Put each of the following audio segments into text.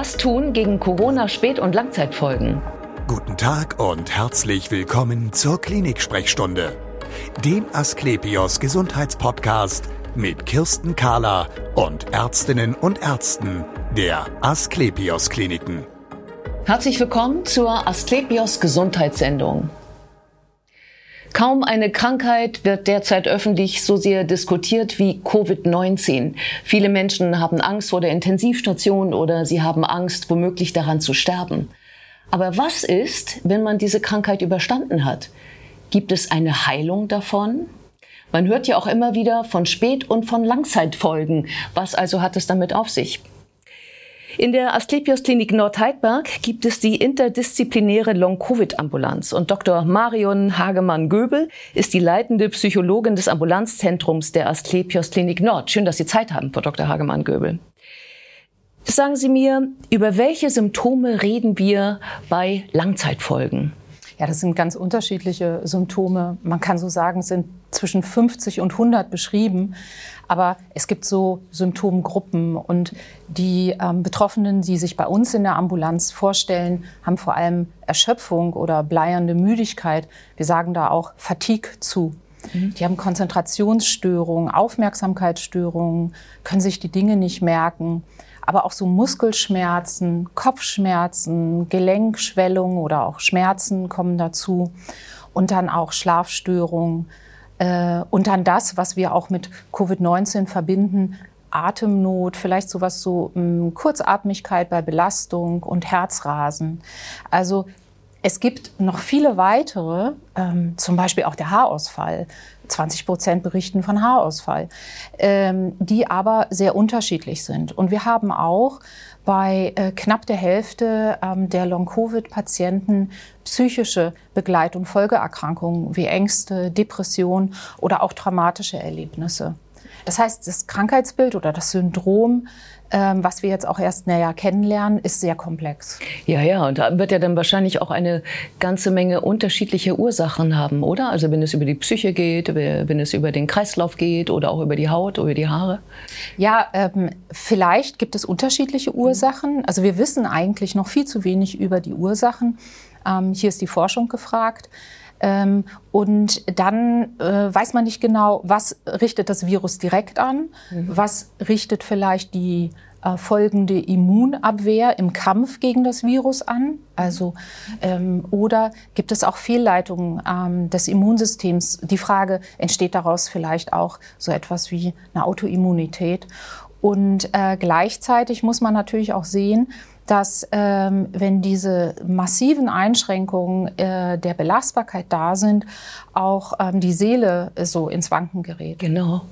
Was tun gegen Corona-Spät- und Langzeitfolgen? Guten Tag und herzlich willkommen zur Klinik-Sprechstunde, dem Asklepios Gesundheitspodcast mit Kirsten Kahler und Ärztinnen und Ärzten der Asklepios Kliniken. Herzlich willkommen zur Asklepios Gesundheitssendung. Kaum eine Krankheit wird derzeit öffentlich so sehr diskutiert wie Covid-19. Viele Menschen haben Angst vor der Intensivstation oder sie haben Angst, womöglich daran zu sterben. Aber was ist, wenn man diese Krankheit überstanden hat? Gibt es eine Heilung davon? Man hört ja auch immer wieder von Spät- und von Langzeitfolgen. Was also hat es damit auf sich? In der Asklepios Klinik Nordheidberg gibt es die interdisziplinäre Long-Covid-Ambulanz und Dr. Marion Hagemann-Göbel ist die leitende Psychologin des Ambulanzzentrums der Asklepios Klinik Nord. Schön, dass Sie Zeit haben, Frau Dr. Hagemann-Göbel. Sagen Sie mir, über welche Symptome reden wir bei Langzeitfolgen? Ja, das sind ganz unterschiedliche Symptome. Man kann so sagen, sind zwischen 50 und 100 beschrieben. Aber es gibt so Symptomgruppen und die ähm, Betroffenen, die sich bei uns in der Ambulanz vorstellen, haben vor allem Erschöpfung oder bleiernde Müdigkeit. Wir sagen da auch Fatigue zu. Mhm. Die haben Konzentrationsstörungen, Aufmerksamkeitsstörungen, können sich die Dinge nicht merken aber auch so Muskelschmerzen, Kopfschmerzen, Gelenkschwellungen oder auch Schmerzen kommen dazu und dann auch Schlafstörungen äh, und dann das, was wir auch mit Covid-19 verbinden, Atemnot, vielleicht sowas so mh, hm, Kurzatmigkeit bei Belastung und Herzrasen. Also es gibt noch viele weitere, ähm, zum Beispiel auch der Haarausfall. 20 Prozent berichten von Haarausfall, ähm, die aber sehr unterschiedlich sind. Und wir haben auch bei äh, knapp der Hälfte ähm, der Long-Covid-Patienten psychische Begleitung, Folgeerkrankungen wie Ängste, Depression oder auch traumatische Erlebnisse. Das heißt, das Krankheitsbild oder das Syndrom ähm, was wir jetzt auch erst näher kennenlernen, ist sehr komplex. Ja, ja, und da wird ja dann wahrscheinlich auch eine ganze Menge unterschiedliche Ursachen haben, oder? Also wenn es über die Psyche geht, wenn es über den Kreislauf geht oder auch über die Haut, oder die Haare? Ja, ähm, vielleicht gibt es unterschiedliche Ursachen. Also wir wissen eigentlich noch viel zu wenig über die Ursachen. Ähm, hier ist die Forschung gefragt. Ähm, und dann äh, weiß man nicht genau, was richtet das Virus direkt an, mhm. was richtet vielleicht die äh, folgende Immunabwehr im Kampf gegen das Virus an. Also ähm, oder gibt es auch Fehlleitungen ähm, des Immunsystems? Die Frage entsteht daraus vielleicht auch so etwas wie eine Autoimmunität. Und äh, gleichzeitig muss man natürlich auch sehen, dass ähm, wenn diese massiven Einschränkungen äh, der Belastbarkeit da sind, auch ähm, die Seele so ins Wanken gerät. Genau.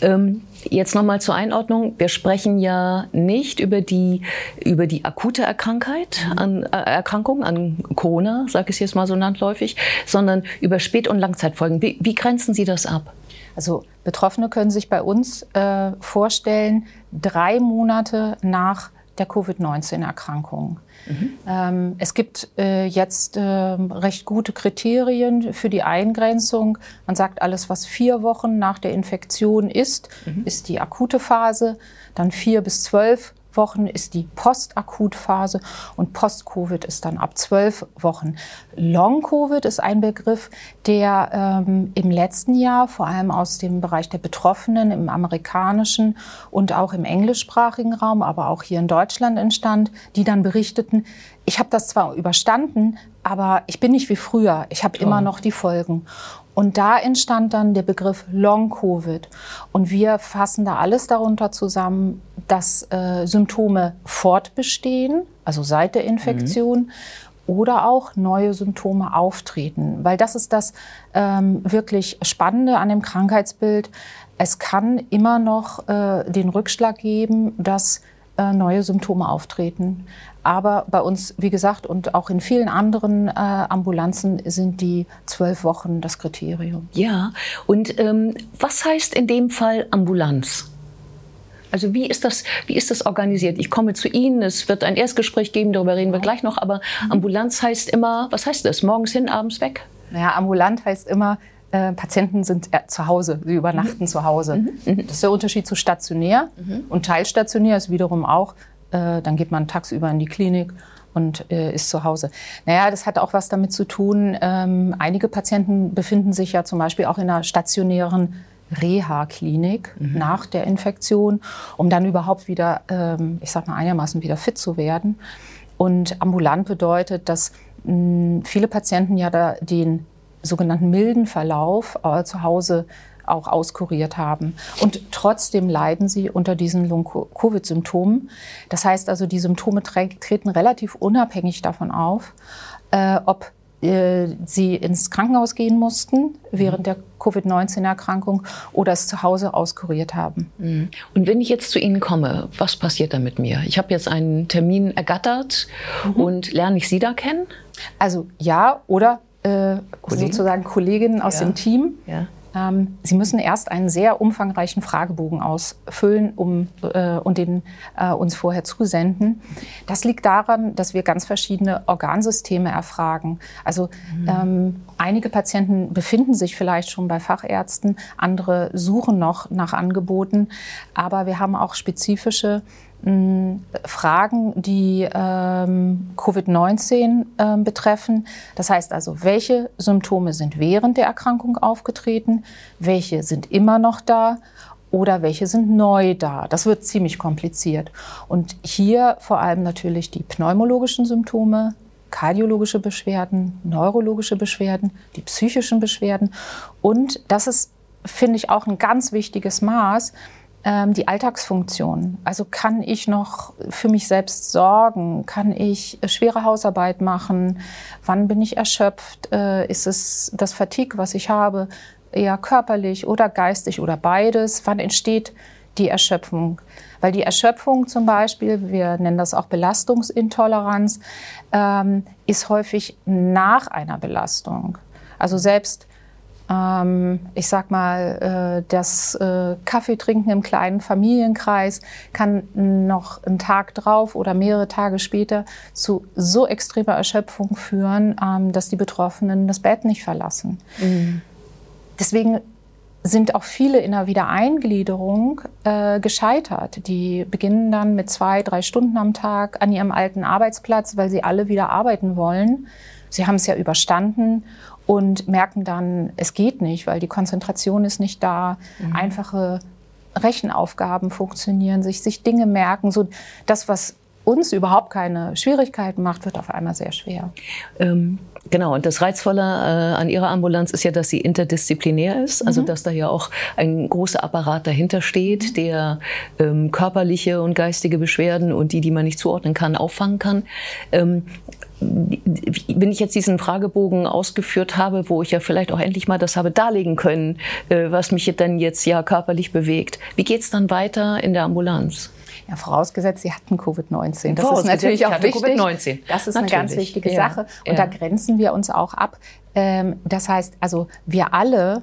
Ähm, jetzt nochmal zur Einordnung. Wir sprechen ja nicht über die, über die akute Erkrankheit, an, äh, Erkrankung an Corona, sage ich jetzt mal so landläufig, sondern über Spät- und Langzeitfolgen. Wie, wie grenzen Sie das ab? Also Betroffene können sich bei uns äh, vorstellen, drei Monate nach der Covid-19-Erkrankung. Mhm. Ähm, es gibt äh, jetzt äh, recht gute Kriterien für die Eingrenzung. Man sagt, alles, was vier Wochen nach der Infektion ist, mhm. ist die akute Phase. Dann vier bis zwölf Wochen ist die Postakutphase und Post-Covid ist dann ab zwölf Wochen. Long-Covid ist ein Begriff, der ähm, im letzten Jahr vor allem aus dem Bereich der Betroffenen im amerikanischen und auch im englischsprachigen Raum, aber auch hier in Deutschland entstand, die dann berichteten, ich habe das zwar überstanden, aber ich bin nicht wie früher. Ich habe immer noch die Folgen. Und da entstand dann der Begriff Long-Covid. Und wir fassen da alles darunter zusammen, dass äh, Symptome fortbestehen, also seit der Infektion, mhm. oder auch neue Symptome auftreten. Weil das ist das ähm, wirklich Spannende an dem Krankheitsbild. Es kann immer noch äh, den Rückschlag geben, dass äh, neue Symptome auftreten. Aber bei uns, wie gesagt, und auch in vielen anderen äh, Ambulanzen sind die zwölf Wochen das Kriterium. Ja, und ähm, was heißt in dem Fall Ambulanz? Also wie ist das, wie ist das organisiert? Ich komme zu Ihnen, es wird ein Erstgespräch geben, darüber reden wir gleich noch, aber mhm. Ambulanz heißt immer, was heißt das? Morgens hin, abends weg? Naja, ambulant heißt immer, äh, Patienten sind äh, zu Hause, sie übernachten mhm. zu Hause. Mhm. mhm. Das ist der Unterschied zu stationär. Mhm. Und teilstationär ist wiederum auch äh, dann geht man tagsüber in die Klinik und äh, ist zu Hause. Naja, das hat auch was damit zu tun. Ähm, einige Patienten befinden sich ja zum Beispiel auch in einer stationären Reha-Klinik mhm. nach der Infektion, um dann überhaupt wieder, ähm, ich sag mal, einigermaßen wieder fit zu werden. Und ambulant bedeutet, dass mh, viele Patienten ja da den sogenannten milden Verlauf äh, zu Hause auch auskuriert haben. Und trotzdem leiden sie unter diesen Long-Covid-Symptomen. Das heißt also, die Symptome treten relativ unabhängig davon auf, äh, ob äh, sie ins Krankenhaus gehen mussten während mhm. der Covid-19-Erkrankung oder es zu Hause auskuriert haben. Mhm. Und wenn ich jetzt zu Ihnen komme, was passiert da mit mir? Ich habe jetzt einen Termin ergattert mhm. und lerne ich Sie da kennen? Also ja, oder äh, sozusagen Kolleginnen aus ja. dem Team. Ja. Ähm, Sie müssen erst einen sehr umfangreichen Fragebogen ausfüllen um, äh, und den äh, uns vorher zusenden. Das liegt daran, dass wir ganz verschiedene Organsysteme erfragen. Also mhm. ähm, einige Patienten befinden sich vielleicht schon bei Fachärzten, andere suchen noch nach Angeboten, aber wir haben auch spezifische Fragen, die ähm, Covid-19 äh, betreffen. Das heißt also, welche Symptome sind während der Erkrankung aufgetreten, welche sind immer noch da oder welche sind neu da. Das wird ziemlich kompliziert. Und hier vor allem natürlich die pneumologischen Symptome, kardiologische Beschwerden, neurologische Beschwerden, die psychischen Beschwerden. Und das ist, finde ich, auch ein ganz wichtiges Maß ähm, die Alltagsfunktion. Also kann ich noch für mich selbst sorgen? Kann ich schwere Hausarbeit machen? Wann bin ich erschöpft? Äh, ist es das Fatigue, was ich habe, eher körperlich oder geistig oder beides? Wann entsteht die Erschöpfung? Weil die Erschöpfung zum Beispiel, wir nennen das auch Belastungsintoleranz, ähm, ist häufig nach einer Belastung. Also selbst ich sag mal, äh, das äh, Kaffeetrinken im kleinen Familienkreis kann noch einen Tag drauf oder mehrere Tage später zu so extremer Erschöpfung führen, ähm, dass die Betroffenen das Bett nicht verlassen. Mhm. Deswegen sind auch viele in der Wiedereingliederung äh, gescheitert. Die beginnen dann mit zwei, drei Stunden am Tag an ihrem alten Arbeitsplatz, weil sie alle wieder arbeiten wollen. Sie haben es ja überstanden und merken dann, es geht nicht, weil die Konzentration ist nicht da. Mhm. Einfache Rechenaufgaben funktionieren, sich, sich Dinge merken. So das, was uns überhaupt keine Schwierigkeiten macht, wird auf einmal sehr schwer. Ähm, genau, und das Reizvolle äh, an Ihrer Ambulanz ist ja, dass sie interdisziplinär ist, also mhm. dass da ja auch ein großer Apparat dahinter steht, mhm. der ähm, körperliche und geistige Beschwerden und die, die man nicht zuordnen kann, auffangen kann. Ähm, wenn ich jetzt diesen Fragebogen ausgeführt habe, wo ich ja vielleicht auch endlich mal das habe darlegen können, äh, was mich dann jetzt ja körperlich bewegt, wie geht es dann weiter in der Ambulanz? Ja, vorausgesetzt, Sie hatten Covid-19. Das ist natürlich auch wichtig. Das ist natürlich. eine ganz wichtige ja. Sache. Und ja. da grenzen wir uns auch ab. Ähm, das heißt, also wir alle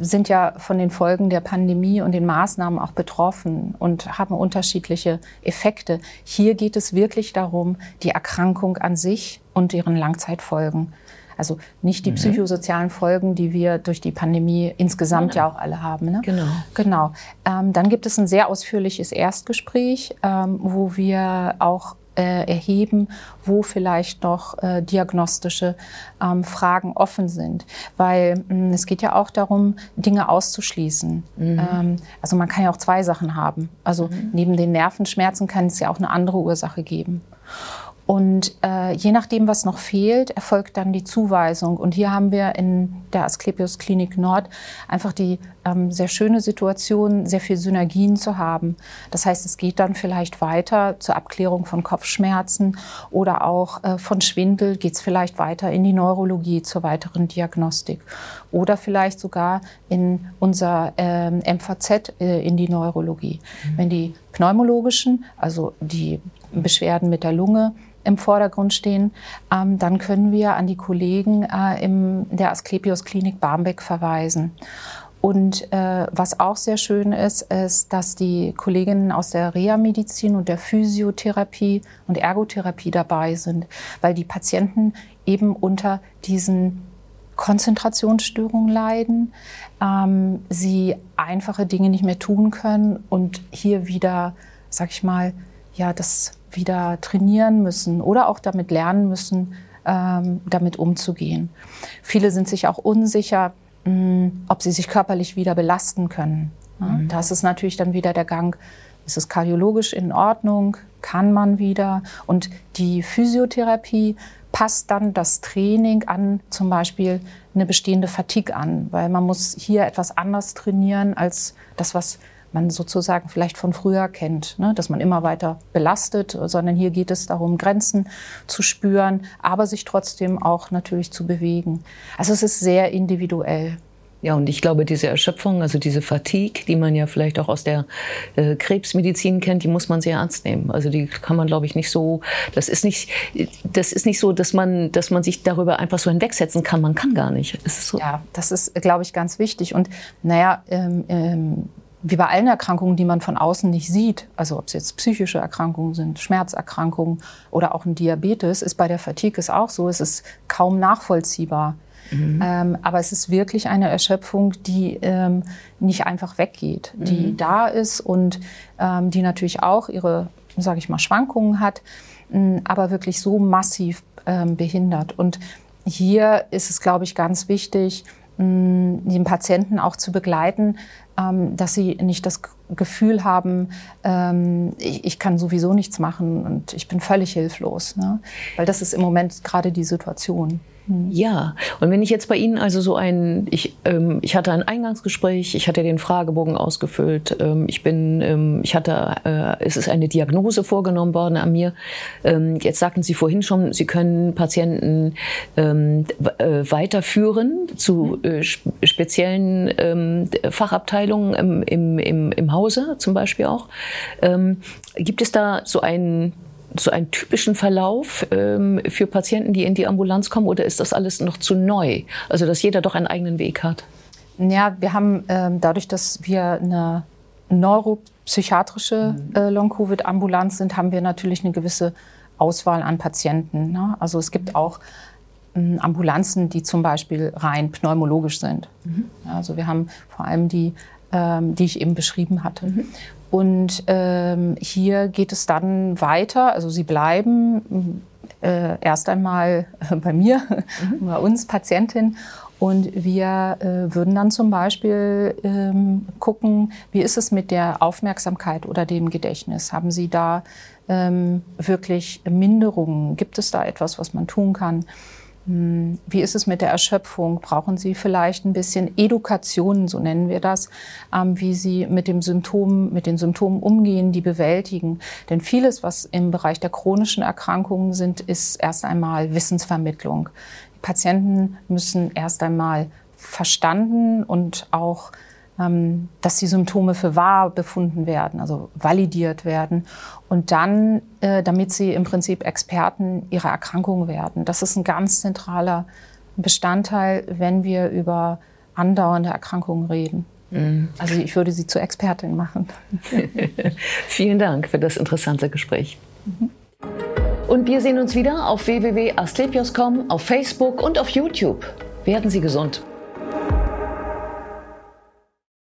sind ja von den Folgen der Pandemie und den Maßnahmen auch betroffen und haben unterschiedliche Effekte. Hier geht es wirklich darum, die Erkrankung an sich und deren Langzeitfolgen. Also nicht die mhm. psychosozialen Folgen, die wir durch die Pandemie insgesamt genau. ja auch alle haben. Ne? Genau. Genau. Ähm, dann gibt es ein sehr ausführliches Erstgespräch, ähm, wo wir auch äh, erheben, wo vielleicht noch äh, diagnostische ähm, Fragen offen sind. Weil mh, hm, es geht ja auch darum, Dinge auszuschließen. Mhm. Ähm, also man kann ja auch zwei Sachen haben. Also mhm. neben den Nervenschmerzen kann es ja auch eine andere Ursache geben. Und äh, je nachdem, was noch fehlt, erfolgt dann die Zuweisung. Und hier haben wir in der Asklepios Klinik Nord einfach die sehr schöne Situation, sehr viel Synergien zu haben. Das heißt, es geht dann vielleicht weiter zur Abklärung von Kopfschmerzen oder auch äh, von Schwindel geht es vielleicht weiter in die Neurologie zur weiteren Diagnostik oder vielleicht sogar in unser ähm, MVZ äh, in die Neurologie. Mhm. Wenn die pneumologischen, also die Beschwerden mit der Lunge, im Vordergrund stehen, ähm, dann können wir an die Kollegen äh, in der Asklepios Klinik Barmbek verweisen. Und äh, was auch sehr schön ist, ist, dass die Kolleginnen aus der Reha-Medizin und der Physiotherapie und Ergotherapie dabei sind, weil die Patienten eben unter diesen Konzentrationsstörungen leiden, ähm, sie einfache Dinge nicht mehr tun können und hier wieder, sag ich mal, ja, das wieder trainieren müssen oder auch damit lernen müssen, ähm, damit umzugehen. Viele sind sich auch unsicher, ob sie sich körperlich wieder belasten können. Mhm. Das ist natürlich dann wieder der Gang, ist es kardiologisch in Ordnung, kann man wieder. Und die Physiotherapie passt dann das Training an zum Beispiel eine bestehende Fatigue an, weil man muss hier etwas anders trainieren als das, was man sozusagen vielleicht von früher kennt, ne? dass man immer weiter belastet, sondern hier geht es darum, Grenzen zu spüren, aber sich trotzdem auch natürlich zu bewegen. Also es ist sehr individuell. Ja, und ich glaube, diese Erschöpfung, also diese Fatigue, die man ja vielleicht auch aus der äh, Krebsmedizin kennt, die muss man sehr ernst nehmen. Also die kann man, glaube ich, nicht so, das ist nicht, das ist nicht so, dass man, dass man sich darüber einfach so hinwegsetzen kann. Man kann gar nicht. So. Ja, das ist, glaube ich, ganz wichtig. Und naja, ähm, ähm, wie bei allen Erkrankungen, die man von außen nicht sieht, also ob es jetzt psychische Erkrankungen sind, Schmerzerkrankungen oder auch ein Diabetes, ist bei der Fatigue es auch so. Es ist kaum nachvollziehbar. Mhm. Ähm, aber es ist wirklich eine Erschöpfung, die ähm, nicht einfach weggeht, mhm. die da ist und ähm, die natürlich auch ihre, sage ich mal, Schwankungen hat, mh, aber wirklich so massiv ähm, behindert. Und hier ist es, glaube ich, ganz wichtig, mh, den Patienten auch zu begleiten, dass sie nicht das Gefühl haben, ähm, ich, ich, kann sowieso nichts machen und ich bin völlig hilflos. Ne? Weil das ist im Moment gerade die Situation. Ja, und wenn ich jetzt bei Ihnen also so ein, ich, ähm, ich hatte ein Eingangsgespräch, ich hatte den Fragebogen ausgefüllt, ähm, ich bin, ähm, ich hatte, äh, es ist eine Diagnose vorgenommen worden an mir. Ähm, jetzt sagten Sie vorhin schon, Sie können Patienten ähm, äh, weiterführen zu äh, speziellen ähm, Fachabteilungen im, im, im, im Hause zum Beispiel auch. gibt es da so einen so einen typischen Verlauf ähm, für Patienten, die in die Ambulanz kommen, oder ist das alles noch zu neu? Also, dass jeder doch einen eigenen Weg hat? Ja, wir haben ähm, dadurch, dass wir eine neuropsychiatrische mhm. äh, Long-Covid-Ambulanz sind, haben wir natürlich eine gewisse Auswahl an Patienten. Ne? Also es gibt auch ähm, Ambulanzen, die zum Beispiel rein pneumologisch sind. Mhm. Also wir haben vor allem die, ähm, die ich eben beschrieben hatte. Mhm. Und ähm, hier geht es dann weiter. Also sie bleiben äh, erst einmal bei mir, mhm. bei uns Patientin. Und wir äh, würden dann zum Beispiel ähm, gucken, wie ist es mit der Aufmerksamkeit oder dem Gedächtnis? Haben Sie da ähm, wirklich Minderungen? Gibt es da etwas, was man tun kann? Hm, wie ist es mit der Erschöpfung? Brauchen Sie vielleicht ein bisschen Education, so nennen wir das, ähm, wie Sie mit dem Symptom, mit den Symptomen umgehen, die bewältigen? Denn vieles, was im Bereich der chronischen Erkrankungen sind, ist erst einmal Wissensvermittlung. Die Patienten müssen erst einmal verstanden und auch dass die Symptome für wahr befunden werden, also validiert werden. Und dann, äh, damit sie im Prinzip Experten ihrer Erkrankung werden. Das ist ein ganz zentraler Bestandteil, wenn wir über andauernde Erkrankungen reden. Mhm. Also ich würde sie zur Expertin machen. Vielen Dank für das interessante Gespräch. Mhm. Und wir sehen uns wieder auf www.asklepios.com, auf Facebook und auf YouTube. Werden Sie gesund.